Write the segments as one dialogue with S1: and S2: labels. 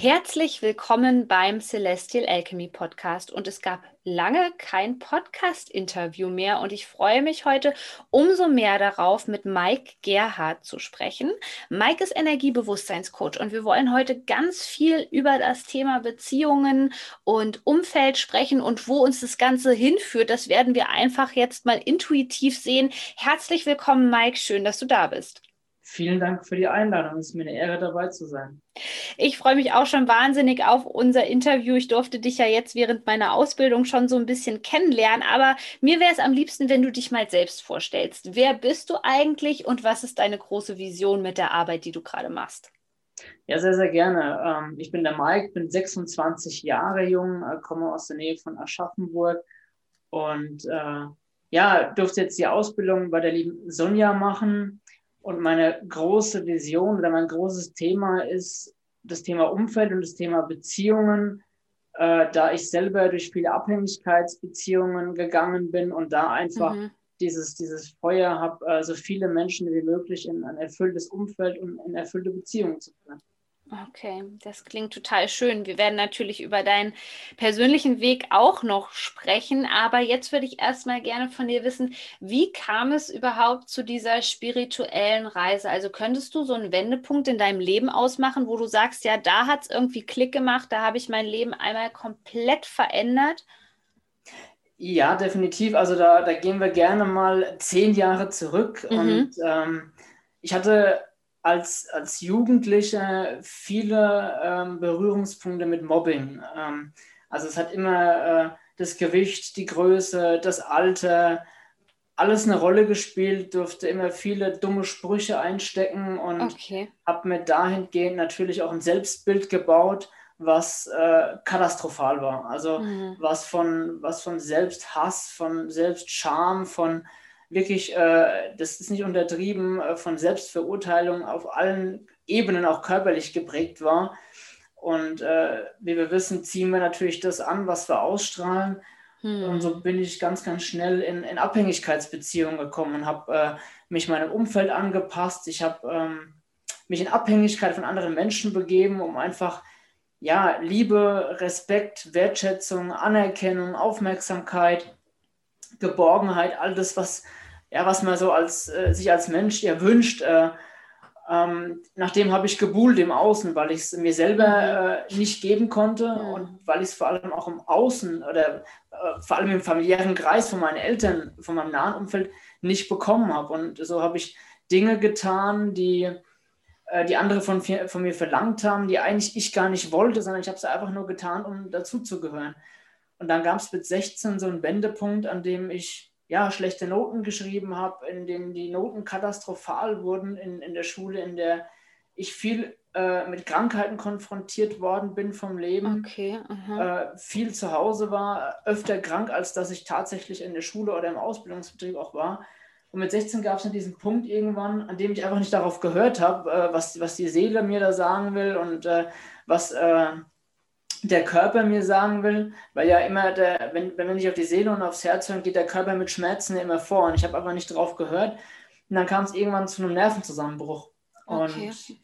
S1: Herzlich willkommen beim Celestial Alchemy Podcast. Und es gab lange kein Podcast-Interview mehr. Und ich freue mich heute umso mehr darauf, mit Mike Gerhardt zu sprechen. Mike ist Energiebewusstseinscoach und wir wollen heute ganz viel über das Thema Beziehungen und Umfeld sprechen und wo uns das Ganze hinführt. Das werden wir einfach jetzt mal intuitiv sehen. Herzlich willkommen, Mike. Schön, dass du da bist.
S2: Vielen Dank für die Einladung. Es ist mir eine Ehre, dabei zu sein.
S1: Ich freue mich auch schon wahnsinnig auf unser Interview. Ich durfte dich ja jetzt während meiner Ausbildung schon so ein bisschen kennenlernen, aber mir wäre es am liebsten, wenn du dich mal selbst vorstellst. Wer bist du eigentlich und was ist deine große Vision mit der Arbeit, die du gerade machst?
S2: Ja, sehr, sehr gerne. Ähm, ich bin der Mike, bin 26 Jahre jung, äh, komme aus der Nähe von Aschaffenburg und äh, ja, durfte jetzt die Ausbildung bei der lieben Sonja machen und meine große Vision oder mein großes Thema ist das Thema Umfeld und das Thema Beziehungen, äh, da ich selber durch viele Abhängigkeitsbeziehungen gegangen bin und da einfach mhm. dieses, dieses Feuer habe, äh, so viele Menschen wie möglich in ein erfülltes Umfeld und in erfüllte Beziehungen zu führen.
S1: Okay, das klingt total schön. Wir werden natürlich über deinen persönlichen Weg auch noch sprechen, aber jetzt würde ich erstmal gerne von dir wissen, wie kam es überhaupt zu dieser spirituellen Reise? Also könntest du so einen Wendepunkt in deinem Leben ausmachen, wo du sagst, ja, da hat es irgendwie Klick gemacht, da habe ich mein Leben einmal komplett verändert?
S2: Ja, definitiv. Also da, da gehen wir gerne mal zehn Jahre zurück mhm. und ähm, ich hatte als, als Jugendliche viele ähm, Berührungspunkte mit Mobbing. Ähm, also es hat immer äh, das Gewicht, die Größe, das Alter, alles eine Rolle gespielt, durfte immer viele dumme Sprüche einstecken und okay. habe mir dahingehend natürlich auch ein Selbstbild gebaut, was äh, katastrophal war. Also mhm. was, von, was von Selbsthass, von Selbstscham, von wirklich, äh, das ist nicht untertrieben, äh, von Selbstverurteilung auf allen Ebenen auch körperlich geprägt war. Und äh, wie wir wissen, ziehen wir natürlich das an, was wir ausstrahlen. Hm. Und so bin ich ganz, ganz schnell in, in Abhängigkeitsbeziehungen gekommen und habe äh, mich meinem Umfeld angepasst. Ich habe ähm, mich in Abhängigkeit von anderen Menschen begeben, um einfach ja, Liebe, Respekt, Wertschätzung, Anerkennung, Aufmerksamkeit, Geborgenheit, all das, was, ja, was man so als, äh, sich als Mensch ja wünscht. Äh, ähm, nachdem habe ich gebuhlt im Außen, weil ich es mir selber äh, nicht geben konnte und weil ich es vor allem auch im Außen oder äh, vor allem im familiären Kreis von meinen Eltern, von meinem nahen Umfeld nicht bekommen habe. Und so habe ich Dinge getan, die, äh, die andere von, von mir verlangt haben, die eigentlich ich gar nicht wollte, sondern ich habe es einfach nur getan, um dazuzugehören. Und dann gab es mit 16 so einen Wendepunkt, an dem ich ja, schlechte Noten geschrieben habe, in denen die Noten katastrophal wurden in, in der Schule, in der ich viel äh, mit Krankheiten konfrontiert worden bin vom Leben, okay, äh, viel zu Hause war, öfter krank, als dass ich tatsächlich in der Schule oder im Ausbildungsbetrieb auch war. Und mit 16 gab es dann diesen Punkt irgendwann, an dem ich einfach nicht darauf gehört habe, äh, was, was die Seele mir da sagen will und äh, was äh, der Körper mir sagen will, weil ja immer, der, wenn, wenn wir nicht auf die Seele und aufs Herz hören, geht der Körper mit Schmerzen immer vor. Und ich habe einfach nicht drauf gehört. Und dann kam es irgendwann zu einem Nervenzusammenbruch. Okay. Und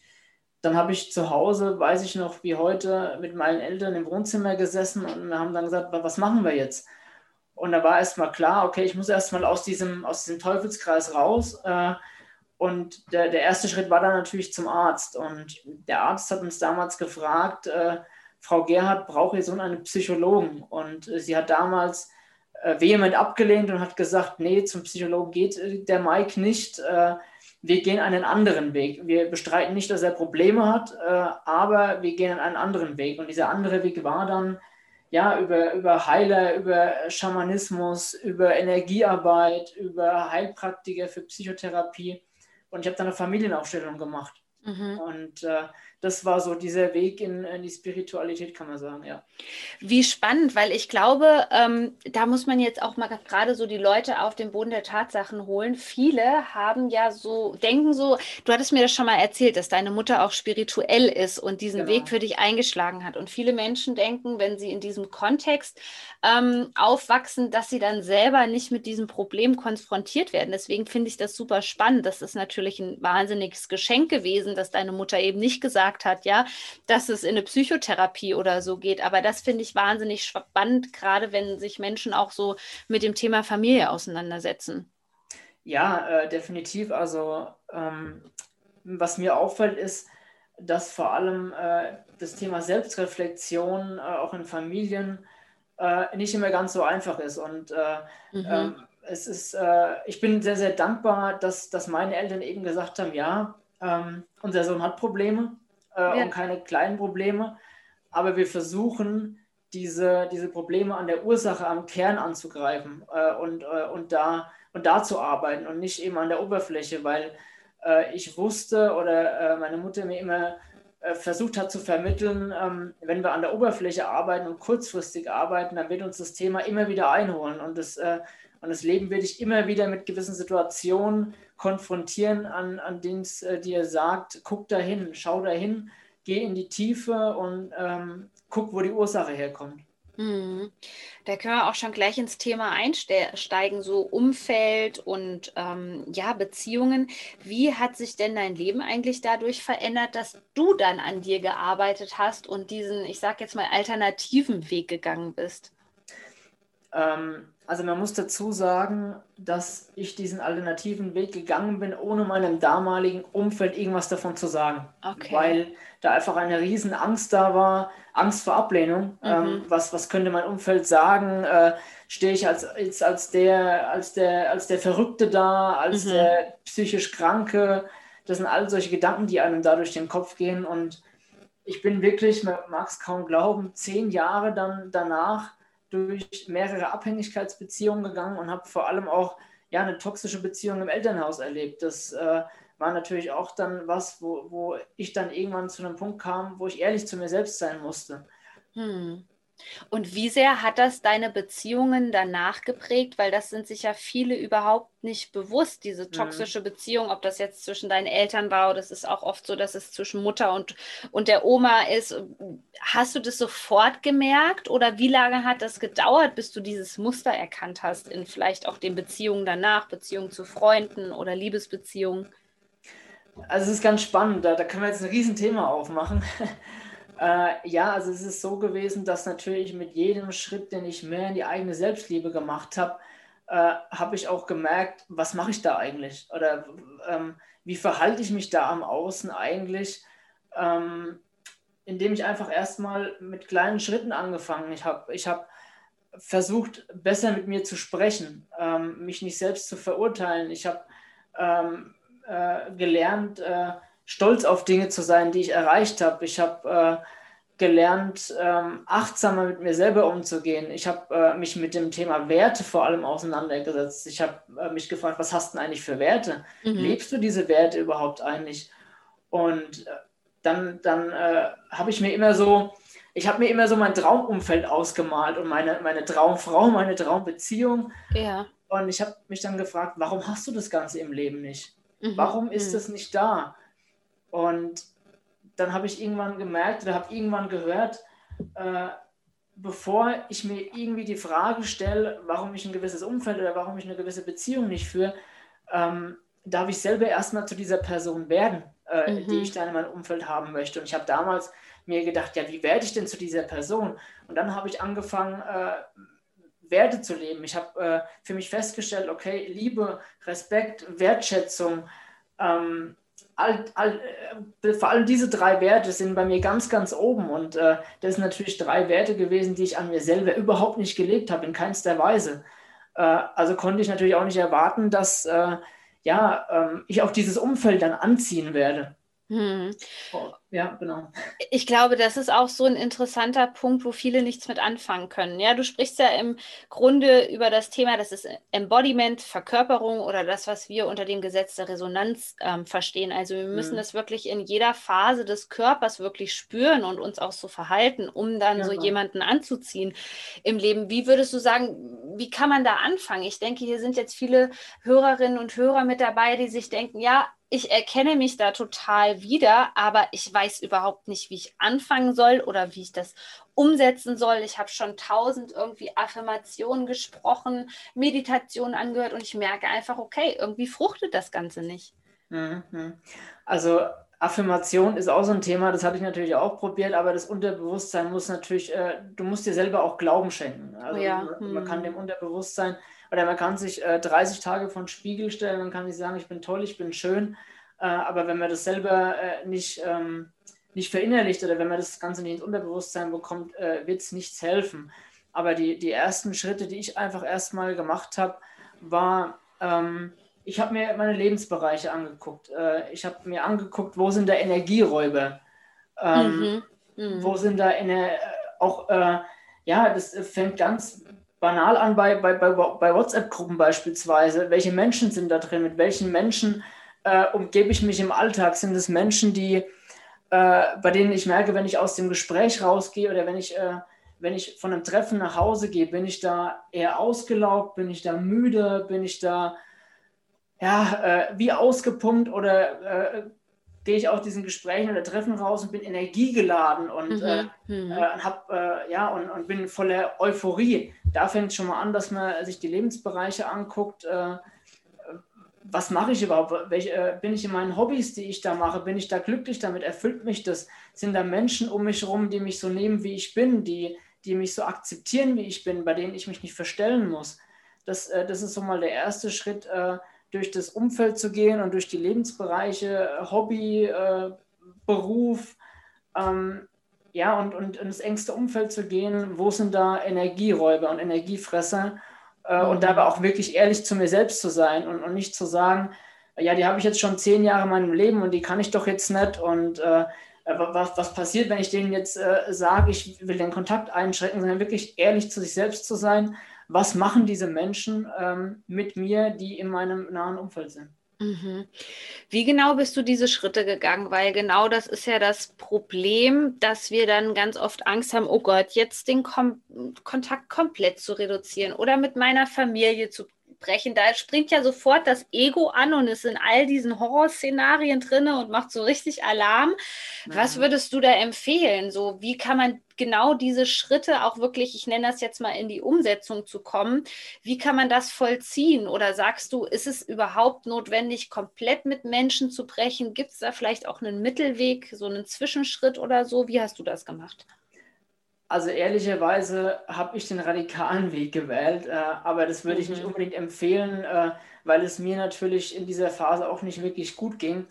S2: dann habe ich zu Hause, weiß ich noch, wie heute, mit meinen Eltern im Wohnzimmer gesessen und wir haben dann gesagt, was machen wir jetzt? Und da war erstmal klar, okay, ich muss erstmal aus diesem, aus diesem Teufelskreis raus. Äh, und der, der erste Schritt war dann natürlich zum Arzt. Und der Arzt hat uns damals gefragt, äh, Frau Gerhardt braucht ihr so einen Psychologen. Und äh, sie hat damals äh, vehement abgelehnt und hat gesagt, nee, zum Psychologen geht äh, der Mike nicht. Wir gehen einen anderen Weg. Wir bestreiten nicht, dass er Probleme hat, aber wir gehen einen anderen Weg. Und dieser andere Weg war dann ja über, über Heiler, über Schamanismus, über Energiearbeit, über Heilpraktiker für Psychotherapie. Und ich habe dann eine Familienaufstellung gemacht. Mhm. Und äh, das war so dieser Weg in, in, die Spiritualität, kann man sagen, ja.
S1: Wie spannend, weil ich glaube, ähm, da muss man jetzt auch mal gerade so die Leute auf den Boden der Tatsachen holen. Viele haben ja so, denken so, du hattest mir das schon mal erzählt, dass deine Mutter auch spirituell ist und diesen genau. Weg für dich eingeschlagen hat. Und viele Menschen denken, wenn sie in diesem Kontext ähm, aufwachsen, dass sie dann selber nicht mit diesem Problem konfrontiert werden. Deswegen finde ich das super spannend. Das ist natürlich ein wahnsinniges Geschenk gewesen, dass deine Mutter eben nicht gesagt hat, ja, dass es in eine Psychotherapie oder so geht. Aber das finde ich wahnsinnig spannend, gerade wenn sich Menschen auch so mit dem Thema Familie auseinandersetzen.
S2: Ja, äh, definitiv. Also ähm, was mir auffällt, ist, dass vor allem äh, das Thema Selbstreflexion äh, auch in Familien äh, nicht immer ganz so einfach ist. Und äh, mhm. ähm, es ist, äh, ich bin sehr, sehr dankbar, dass, dass meine Eltern eben gesagt haben, ja, ähm, unser Sohn hat Probleme, äh, ja. und keine kleinen Probleme. Aber wir versuchen, diese, diese Probleme an der Ursache, am Kern anzugreifen äh, und, äh, und, da, und da zu arbeiten und nicht eben an der Oberfläche, weil äh, ich wusste oder äh, meine Mutter mir immer äh, versucht hat zu vermitteln, ähm, wenn wir an der Oberfläche arbeiten und kurzfristig arbeiten, dann wird uns das Thema immer wieder einholen und das, und das Leben wird dich immer wieder mit gewissen Situationen konfrontieren, an, an denen es äh, dir sagt, guck dahin, schau dahin, geh in die Tiefe und ähm, guck, wo die Ursache herkommt.
S1: Mhm. Da können wir auch schon gleich ins Thema einsteigen, so Umfeld und ähm, ja, Beziehungen. Wie hat sich denn dein Leben eigentlich dadurch verändert, dass du dann an dir gearbeitet hast und diesen, ich sag jetzt mal, alternativen Weg gegangen bist?
S2: Ähm, also man muss dazu sagen, dass ich diesen alternativen Weg gegangen bin, ohne meinem damaligen Umfeld irgendwas davon zu sagen. Okay. Weil da einfach eine riesen Angst da war, Angst vor Ablehnung. Mhm. Ähm, was, was könnte mein Umfeld sagen? Äh, Stehe ich als, als, als, der, als, der, als der Verrückte da, als mhm. der psychisch Kranke? Das sind all solche Gedanken, die einem da durch den Kopf gehen. Und ich bin wirklich, man mag es kaum glauben, zehn Jahre dann danach durch mehrere Abhängigkeitsbeziehungen gegangen und habe vor allem auch ja, eine toxische Beziehung im Elternhaus erlebt. Das äh, war natürlich auch dann was, wo, wo ich dann irgendwann zu einem Punkt kam, wo ich ehrlich zu mir selbst sein musste.
S1: Hm. Und wie sehr hat das deine Beziehungen danach geprägt? Weil das sind sich ja viele überhaupt nicht bewusst, diese mhm. toxische. Beziehung, ob das jetzt zwischen deinen Eltern war oder das ist auch oft so, dass es zwischen Mutter und, und der Oma ist. Hast du das sofort gemerkt oder wie lange hat das gedauert, bis du dieses Muster erkannt hast in vielleicht auch den Beziehungen danach, Beziehungen zu Freunden oder Liebesbeziehungen?
S2: Also es ist ganz spannend, da, da können wir jetzt ein Riesenthema aufmachen. Äh, ja, also es ist so gewesen, dass natürlich mit jedem Schritt, den ich mehr in die eigene Selbstliebe gemacht habe, äh, habe ich auch gemerkt, was mache ich da eigentlich? Oder ähm, wie verhalte ich mich da am Außen eigentlich? Ähm, indem ich einfach erstmal mit kleinen Schritten angefangen habe. Ich habe versucht, besser mit mir zu sprechen, ähm, mich nicht selbst zu verurteilen. Ich habe ähm, äh, gelernt, äh, stolz auf Dinge zu sein, die ich erreicht habe. Ich habe äh, gelernt, ähm, achtsamer mit mir selber umzugehen. Ich habe äh, mich mit dem Thema Werte vor allem auseinandergesetzt. Ich habe äh, mich gefragt, was hast du denn eigentlich für Werte? Mhm. Lebst du diese Werte überhaupt eigentlich? Und äh, dann, dann äh, habe ich mir immer so, ich habe mir immer so mein Traumumfeld ausgemalt und meine, meine Traumfrau, meine Traumbeziehung. Ja. Und ich habe mich dann gefragt, warum hast du das Ganze im Leben nicht? Mhm. Warum ist mhm. es nicht da? Und dann habe ich irgendwann gemerkt oder habe irgendwann gehört, äh, bevor ich mir irgendwie die Frage stelle, warum ich ein gewisses Umfeld oder warum ich eine gewisse Beziehung nicht führe, ähm, darf ich selber erstmal zu dieser Person werden, äh, mhm. die ich dann in meinem Umfeld haben möchte. Und ich habe damals mir gedacht, ja, wie werde ich denn zu dieser Person? Und dann habe ich angefangen, äh, Werte zu leben. Ich habe äh, für mich festgestellt, okay, Liebe, Respekt, Wertschätzung, ähm, all, all, äh, vor allem diese drei Werte sind bei mir ganz, ganz oben. Und äh, das sind natürlich drei Werte gewesen, die ich an mir selber überhaupt nicht gelebt habe, in keinster Weise. Äh, also konnte ich natürlich auch nicht erwarten, dass äh, ja, ähm, ich auch dieses Umfeld dann anziehen werde. Hm.
S1: Oh, ja, genau. Ich glaube, das ist auch so ein interessanter Punkt, wo viele nichts mit anfangen können. Ja, du sprichst ja im Grunde über das Thema, das ist Embodiment, Verkörperung oder das, was wir unter dem Gesetz der Resonanz ähm, verstehen. Also wir müssen mhm. das wirklich in jeder Phase des Körpers wirklich spüren und uns auch so verhalten, um dann ja, so jemanden anzuziehen im Leben. Wie würdest du sagen, wie kann man da anfangen? Ich denke, hier sind jetzt viele Hörerinnen und Hörer mit dabei, die sich denken, ja, ich erkenne mich da total wieder, aber ich weiß überhaupt nicht, wie ich anfangen soll oder wie ich das umsetzen soll. Ich habe schon tausend irgendwie Affirmationen gesprochen, Meditationen angehört und ich merke einfach, okay, irgendwie fruchtet das Ganze nicht.
S2: Mhm. Also Affirmation ist auch so ein Thema, das habe ich natürlich auch probiert, aber das Unterbewusstsein muss natürlich, äh, du musst dir selber auch Glauben schenken. Also ja. man, man kann hm. dem Unterbewusstsein oder man kann sich äh, 30 Tage vor den Spiegel stellen und kann sich sagen, ich bin toll, ich bin schön. Äh, aber wenn man das selber äh, nicht, ähm, nicht verinnerlicht oder wenn man das Ganze nicht ins Unterbewusstsein bekommt, äh, wird es nichts helfen. Aber die, die ersten Schritte, die ich einfach erstmal gemacht habe, war, ähm, ich habe mir meine Lebensbereiche angeguckt. Äh, ich habe mir angeguckt, wo sind da Energieräuber? Ähm, mhm. Mhm. Wo sind da Ener auch, äh, ja, das fängt ganz banal an bei, bei, bei, WhatsApp-Gruppen beispielsweise. Welche Menschen sind da drin? Mit welchen Menschen äh, umgebe ich mich im Alltag? Sind es Menschen, die, äh, bei denen ich merke, wenn ich aus dem Gespräch rausgehe oder wenn ich, äh, wenn ich von einem Treffen nach Hause gehe, bin ich da eher ausgelaugt, bin ich da müde, bin ich da ja, äh, wie ausgepumpt oder äh, gehe ich aus diesen Gesprächen oder Treffen raus und bin energiegeladen und, mhm. äh, mhm. äh, hab, äh, ja, und, und, bin voller Euphorie. Da fängt es schon mal an, dass man sich die Lebensbereiche anguckt. Äh, was mache ich überhaupt? Welch, äh, bin ich in meinen Hobbys, die ich da mache? Bin ich da glücklich damit? Erfüllt mich das? Sind da Menschen um mich herum, die mich so nehmen, wie ich bin, die, die mich so akzeptieren, wie ich bin, bei denen ich mich nicht verstellen muss? Das, äh, das ist so mal der erste Schritt durch das Umfeld zu gehen und durch die Lebensbereiche, äh, Hobby, äh, Beruf, ähm, ja, und, und ins engste Umfeld zu gehen, wo sind da Energieräuber und Energiefresser äh, mhm. und dabei auch wirklich ehrlich zu mir selbst zu sein und, und nicht zu sagen, ja, die habe ich jetzt schon zehn Jahre in meinem Leben und die kann ich doch jetzt nicht und äh, was, was passiert, wenn ich denen jetzt äh, sage, ich will den Kontakt einschränken, sondern wirklich ehrlich zu sich selbst zu sein was machen diese Menschen ähm, mit mir, die in meinem nahen Umfeld sind.
S1: Mhm. Wie genau bist du diese Schritte gegangen? Weil genau das ist ja das Problem, dass wir dann ganz oft Angst haben, oh Gott, jetzt den Kom Kontakt komplett zu reduzieren oder mit meiner Familie zu brechen. Da springt ja sofort das Ego an und ist in all diesen Horrorszenarien drin und macht so richtig Alarm. Mhm. Was würdest du da empfehlen? So, wie kann man genau diese Schritte auch wirklich, ich nenne das jetzt mal, in die Umsetzung zu kommen? Wie kann man das vollziehen? Oder sagst du, ist es überhaupt notwendig, komplett mit Menschen zu brechen? Gibt es da vielleicht auch einen Mittelweg, so einen Zwischenschritt oder so? Wie hast du das gemacht?
S2: Also ehrlicherweise habe ich den radikalen Weg gewählt, äh, aber das würde ich nicht mhm. unbedingt empfehlen, äh, weil es mir natürlich in dieser Phase auch nicht wirklich gut ging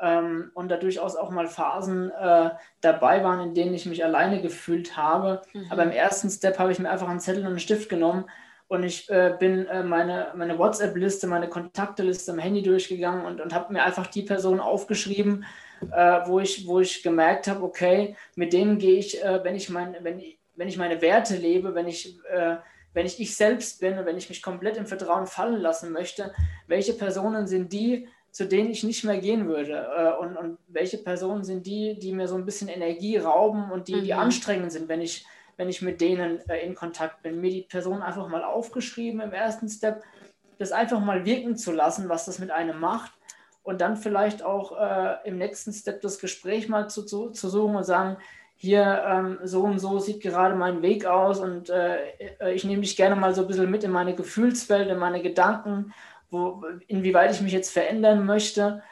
S2: ähm, und da durchaus auch mal Phasen äh, dabei waren, in denen ich mich alleine gefühlt habe. Mhm. Aber im ersten Step habe ich mir einfach einen Zettel und einen Stift genommen und ich äh, bin äh, meine, meine WhatsApp-Liste, meine Kontakteliste am Handy durchgegangen und, und habe mir einfach die Personen aufgeschrieben, äh, wo, ich, wo ich gemerkt habe, okay, mit denen gehe ich, äh, wenn, ich mein, wenn, wenn ich meine Werte lebe, wenn ich, äh, wenn ich ich selbst bin und wenn ich mich komplett im Vertrauen fallen lassen möchte, welche Personen sind die, zu denen ich nicht mehr gehen würde? Äh, und, und welche Personen sind die, die mir so ein bisschen Energie rauben und die, mhm. die anstrengend sind, wenn ich, wenn ich mit denen äh, in Kontakt bin? Mir die Personen einfach mal aufgeschrieben im ersten Step, das einfach mal wirken zu lassen, was das mit einem macht und dann vielleicht auch äh, im nächsten Step das Gespräch mal zu, zu, zu suchen und sagen, hier ähm, so und so sieht gerade mein Weg aus und äh, ich nehme dich gerne mal so ein bisschen mit in meine Gefühlswelt, in meine Gedanken, wo, inwieweit ich mich jetzt verändern möchte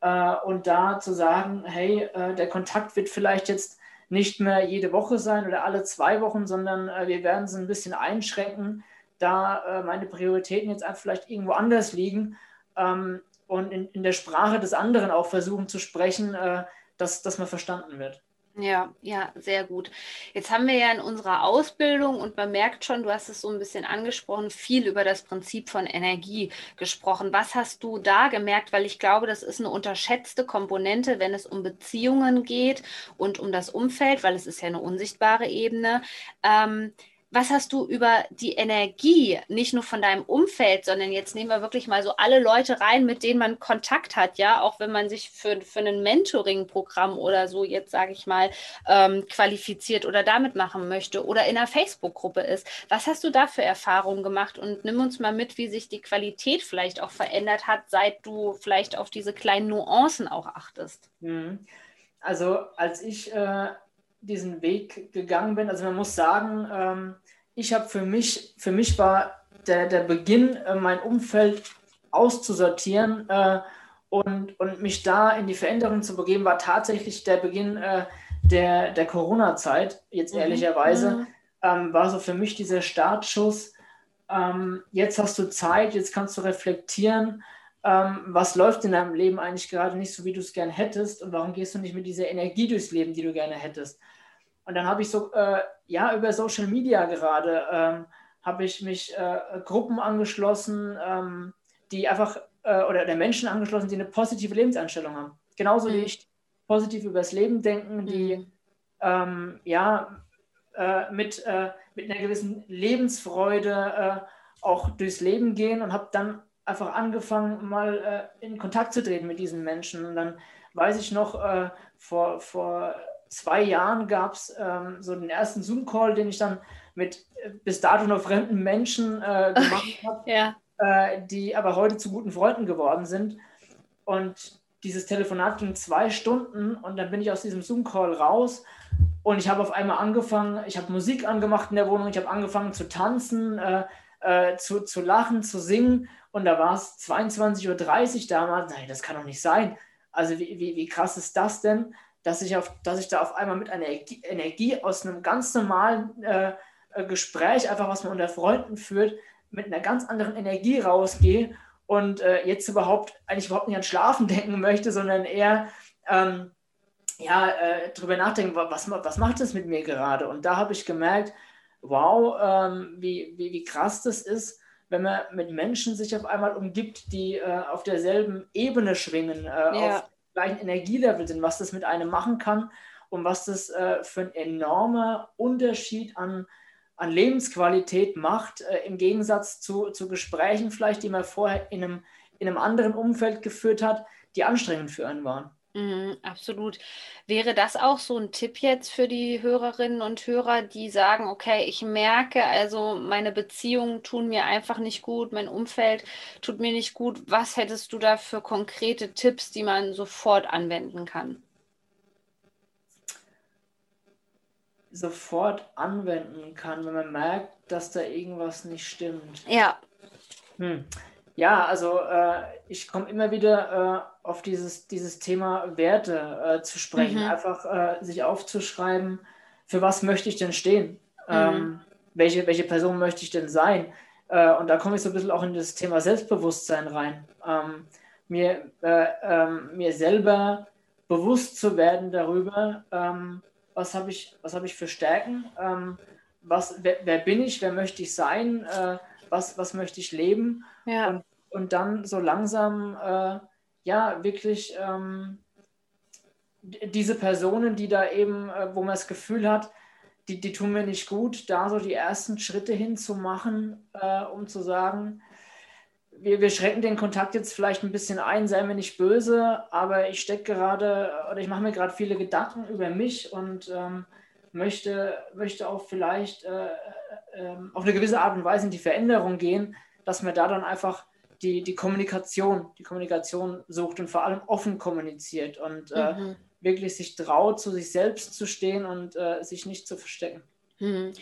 S2: äh, und da zu sagen, hey, äh, der Kontakt wird vielleicht jetzt nicht mehr jede Woche sein oder alle zwei Wochen, sondern äh, wir werden es ein bisschen einschränken, da äh, meine Prioritäten jetzt vielleicht irgendwo anders liegen. Ähm, und in, in der Sprache des anderen auch versuchen zu sprechen, äh, dass, dass man verstanden wird.
S1: Ja, ja, sehr gut. Jetzt haben wir ja in unserer Ausbildung und man merkt schon, du hast es so ein bisschen angesprochen, viel über das Prinzip von Energie gesprochen. Was hast du da gemerkt? Weil ich glaube, das ist eine unterschätzte Komponente, wenn es um Beziehungen geht und um das Umfeld, weil es ist ja eine unsichtbare Ebene. Ähm, was hast du über die Energie, nicht nur von deinem Umfeld, sondern jetzt nehmen wir wirklich mal so alle Leute rein, mit denen man Kontakt hat, ja, auch wenn man sich für, für ein Mentoring-Programm oder so jetzt, sage ich mal, ähm, qualifiziert oder damit machen möchte oder in einer Facebook-Gruppe ist. Was hast du da für Erfahrungen gemacht und nimm uns mal mit, wie sich die Qualität vielleicht auch verändert hat, seit du vielleicht auf diese kleinen Nuancen auch achtest?
S2: Mhm. Also als ich äh diesen Weg gegangen bin. Also man muss sagen, ähm, ich habe für mich, für mich war der, der Beginn, äh, mein Umfeld auszusortieren äh, und, und mich da in die Veränderung zu begeben, war tatsächlich der Beginn äh, der, der Corona-Zeit, jetzt mhm. ehrlicherweise, mhm. ähm, war so für mich dieser Startschuss. Ähm, jetzt hast du Zeit, jetzt kannst du reflektieren ähm, was läuft in deinem Leben eigentlich gerade nicht so, wie du es gern hättest und warum gehst du nicht mit dieser Energie durchs Leben, die du gerne hättest. Und dann habe ich so, äh, ja, über Social Media gerade, ähm, habe ich mich äh, Gruppen angeschlossen, ähm, die einfach, äh, oder der Menschen angeschlossen, die eine positive Lebenseinstellung haben. Genauso mhm. wie ich positiv über das Leben denken, die, mhm. ähm, ja, äh, mit, äh, mit einer gewissen Lebensfreude äh, auch durchs Leben gehen und habe dann einfach angefangen, mal in Kontakt zu treten mit diesen Menschen. Und dann weiß ich noch, vor, vor zwei Jahren gab es ähm, so den ersten Zoom-Call, den ich dann mit äh, bis dato noch fremden Menschen äh, gemacht habe, ja. Äh, die aber heute zu guten Freunden geworden sind. Und dieses Telefonat ging zwei Stunden und dann bin ich aus diesem Zoom-Call raus und ich habe auf einmal angefangen, ich habe Musik angemacht in der Wohnung, ich habe angefangen zu tanzen, äh, äh, zu, zu lachen, zu singen und da war es 22.30 Uhr damals. Nein, das kann doch nicht sein. Also wie, wie, wie krass ist das denn, dass ich, auf, dass ich da auf einmal mit einer Energie aus einem ganz normalen äh, äh, Gespräch, einfach was man unter Freunden führt, mit einer ganz anderen Energie rausgehe und äh, jetzt überhaupt eigentlich überhaupt nicht an Schlafen denken möchte, sondern eher ähm, ja, äh, darüber nachdenken, was, was macht das mit mir gerade? Und da habe ich gemerkt, wow, ähm, wie, wie, wie krass das ist, wenn man mit Menschen sich auf einmal umgibt, die äh, auf derselben Ebene schwingen, äh, ja. auf gleichen Energielevel sind, was das mit einem machen kann und was das äh, für ein enormer Unterschied an, an Lebensqualität macht, äh, im Gegensatz zu, zu Gesprächen vielleicht, die man vorher in einem, in einem anderen Umfeld geführt hat, die anstrengend für einen waren.
S1: Mhm, absolut. Wäre das auch so ein Tipp jetzt für die Hörerinnen und Hörer, die sagen, okay, ich merke, also meine Beziehungen tun mir einfach nicht gut, mein Umfeld tut mir nicht gut. Was hättest du da für konkrete Tipps, die man sofort anwenden kann?
S2: Sofort anwenden kann, wenn man merkt, dass da irgendwas nicht stimmt.
S1: Ja.
S2: Hm. Ja, also äh, ich komme immer wieder äh, auf dieses, dieses Thema Werte äh, zu sprechen. Mhm. Einfach äh, sich aufzuschreiben, für was möchte ich denn stehen? Mhm. Ähm, welche, welche Person möchte ich denn sein? Äh, und da komme ich so ein bisschen auch in das Thema Selbstbewusstsein rein. Ähm, mir, äh, ähm, mir selber bewusst zu werden darüber, ähm, was habe ich, hab ich für Stärken, ähm, was, wer, wer, bin ich, wer möchte ich sein, was, was möchte ich leben ja. und, und dann so langsam äh, ja wirklich ähm, diese Personen, die da eben, äh, wo man das Gefühl hat, die, die tun mir nicht gut, da so die ersten Schritte hinzumachen, äh, um zu sagen, wir, wir schränken den Kontakt jetzt vielleicht ein bisschen ein, sei mir nicht böse, aber ich stecke gerade oder ich mache mir gerade viele Gedanken über mich und ähm, möchte, möchte auch vielleicht äh, äh, auf eine gewisse Art und Weise in die Veränderung gehen, dass man da dann einfach die, die Kommunikation, die Kommunikation sucht und vor allem offen kommuniziert und äh, mhm. wirklich sich traut, zu sich selbst zu stehen und äh, sich nicht zu verstecken.
S1: Mhm.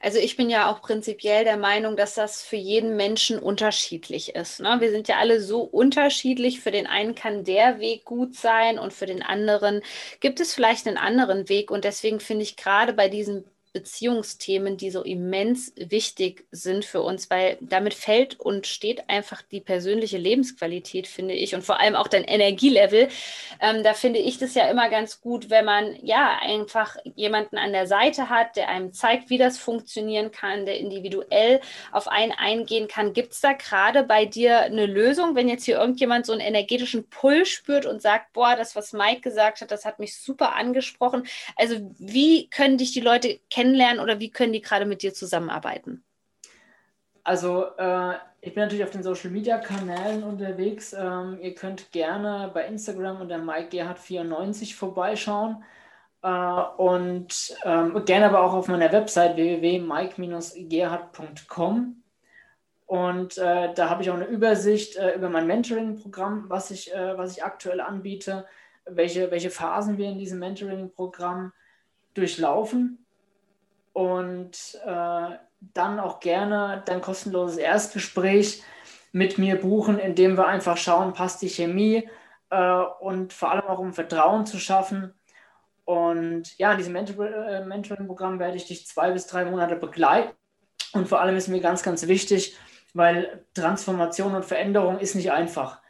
S1: Also ich bin ja auch prinzipiell der Meinung, dass das für jeden Menschen unterschiedlich ist. Ne? Wir sind ja alle so unterschiedlich. Für den einen kann der Weg gut sein und für den anderen gibt es vielleicht einen anderen Weg. Und deswegen finde ich gerade bei diesen Beziehungsthemen, die so immens wichtig sind für uns, weil damit fällt und steht einfach die persönliche Lebensqualität, finde ich, und vor allem auch dein Energielevel. Ähm, da finde ich das ja immer ganz gut, wenn man ja einfach jemanden an der Seite hat, der einem zeigt, wie das funktionieren kann, der individuell auf einen eingehen kann. Gibt es da gerade bei dir eine Lösung, wenn jetzt hier irgendjemand so einen energetischen Pull spürt und sagt, boah, das, was Mike gesagt hat, das hat mich super angesprochen. Also wie können dich die Leute kennenlernen oder wie können die gerade mit dir zusammenarbeiten?
S2: Also äh, ich bin natürlich auf den Social Media Kanälen unterwegs. Ähm, ihr könnt gerne bei Instagram unter MikeGerhard94 vorbeischauen. Uh, und ähm, gerne aber auch auf meiner Website www.mike-gerhard.com. Und äh, da habe ich auch eine Übersicht äh, über mein Mentoring-Programm, was, ich, äh, was ich aktuell anbiete, welche, welche Phasen wir in diesem Mentoring-Programm durchlaufen. Und äh, dann auch gerne dein kostenloses Erstgespräch mit mir buchen, indem wir einfach schauen, passt die Chemie äh, und vor allem auch um Vertrauen zu schaffen. Und ja, in diesem äh, Mentoring-Programm werde ich dich zwei bis drei Monate begleiten. Und vor allem ist mir ganz, ganz wichtig, weil Transformation und Veränderung ist nicht einfach.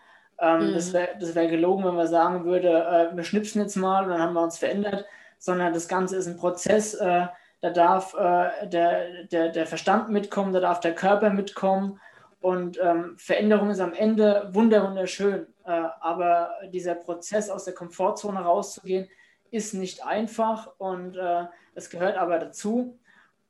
S2: Ähm, mhm. Das wäre wär gelogen, wenn man sagen würde, äh, wir schnipsen jetzt mal und dann haben wir uns verändert, sondern das Ganze ist ein Prozess. Äh, da darf äh, der, der, der Verstand mitkommen, da darf der Körper mitkommen. Und ähm, Veränderung ist am Ende wunderschön. Äh, aber dieser Prozess aus der Komfortzone rauszugehen, ist nicht einfach und äh, es gehört aber dazu.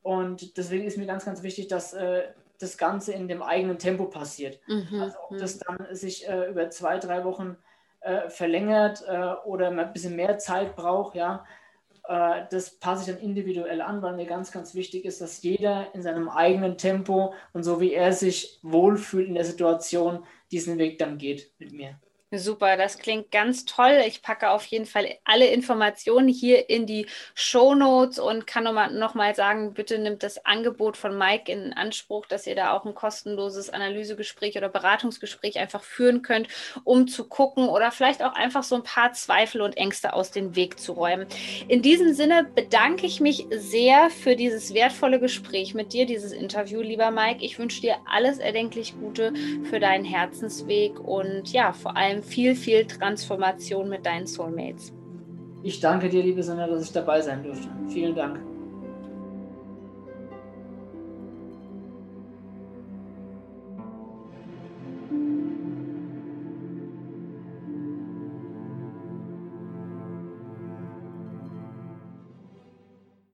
S2: Und deswegen ist mir ganz, ganz wichtig, dass äh, das Ganze in dem eigenen Tempo passiert. Mhm. Also ob das dann sich äh, über zwei, drei Wochen äh, verlängert oder man ein bisschen mehr Zeit braucht, ja, äh, das passe ich dann individuell an, weil mir ganz, ganz wichtig ist, dass jeder in seinem eigenen Tempo und so wie er sich wohlfühlt in der Situation, diesen Weg dann geht mit mir.
S1: Super, das klingt ganz toll. Ich packe auf jeden Fall alle Informationen hier in die Show Notes und kann nochmal noch mal sagen, bitte nimmt das Angebot von Mike in Anspruch, dass ihr da auch ein kostenloses Analysegespräch oder Beratungsgespräch einfach führen könnt, um zu gucken oder vielleicht auch einfach so ein paar Zweifel und Ängste aus dem Weg zu räumen. In diesem Sinne bedanke ich mich sehr für dieses wertvolle Gespräch mit dir, dieses Interview, lieber Mike. Ich wünsche dir alles erdenklich Gute für deinen Herzensweg und ja, vor allem viel, viel Transformation mit deinen Soulmates.
S2: Ich danke dir, liebe Sonja, dass ich dabei sein durfte. Vielen Dank.